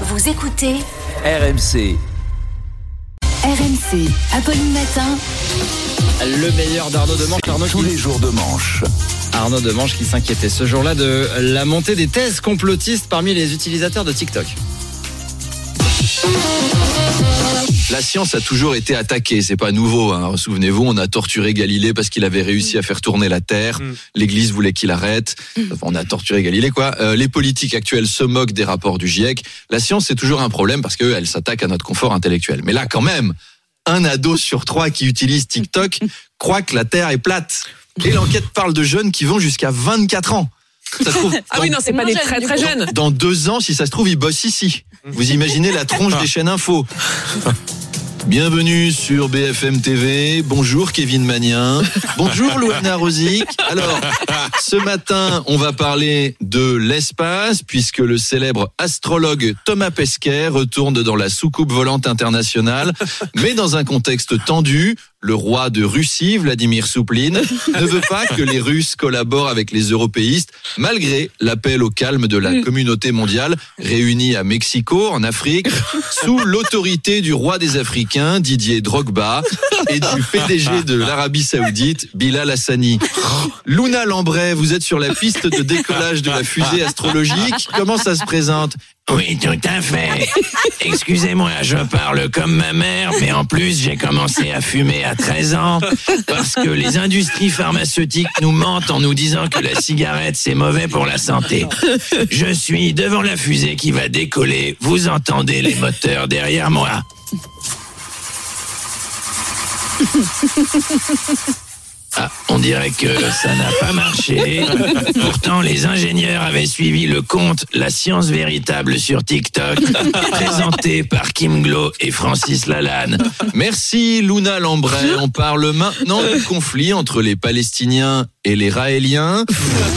Vous écoutez RMC. RMC, Apolline Matin. Le meilleur d'Arnaud Demanche. Arnaud, Tous qui- les jours de manche. Arnaud Demanche qui s'inquiétait ce jour-là de la montée des thèses complotistes parmi les utilisateurs de TikTok. La science a toujours été attaquée, c'est pas nouveau. Hein. Souvenez-vous, on a torturé Galilée parce qu'il avait réussi à faire tourner la Terre. L'Église voulait qu'il arrête. Enfin, on a torturé Galilée, quoi. Euh, les politiques actuels se moquent des rapports du GIEC. La science, c'est toujours un problème parce qu'elle s'attaque à notre confort intellectuel. Mais là, quand même, un ado sur trois qui utilise TikTok croit que la Terre est plate. Et l'enquête parle de jeunes qui vont jusqu'à 24 ans. Ça se trouve, Ah oui, non, c'est pas des très très jeunes. dans deux ans, si ça se trouve, ils bossent ici. Vous imaginez la tronche des chaînes info. Bienvenue sur BFM TV. Bonjour Kevin Magnien. Bonjour Louana Rosic. Alors, ce matin, on va parler de l'espace puisque le célèbre astrologue Thomas Pesquet retourne dans la soucoupe volante internationale, mais dans un contexte tendu. Le roi de Russie, Vladimir Souplin, ne veut pas que les Russes collaborent avec les européistes, malgré l'appel au calme de la communauté mondiale réunie à Mexico, en Afrique, sous l'autorité du roi des Africains, Didier Drogba, et du PDG de l'Arabie Saoudite, Bilal Hassani. Luna Lambray, vous êtes sur la piste de décollage de la fusée astrologique. Comment ça se présente? Oui, tout à fait. Excusez-moi, je parle comme ma mère, mais en plus, j'ai commencé à fumer à 13 ans parce que les industries pharmaceutiques nous mentent en nous disant que la cigarette, c'est mauvais pour la santé. Je suis devant la fusée qui va décoller. Vous entendez les moteurs derrière moi. On dirait que ça n'a pas marché. Pourtant, les ingénieurs avaient suivi le compte La science véritable sur TikTok, présenté par Kim Glo et Francis Lalanne. Merci Luna Lambray. On parle maintenant du conflit entre les Palestiniens et les Raéliens.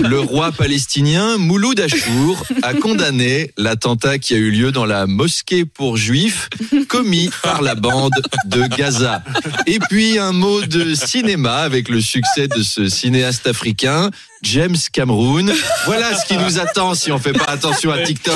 Le roi palestinien Mouloud Achour a condamné l'attentat qui a eu lieu dans la mosquée pour juifs commis par la bande de Gaza. Et puis un mot de cinéma avec le succès de ce cinéaste africain, James Cameroun. Voilà ce qui nous attend si on fait pas attention à TikTok.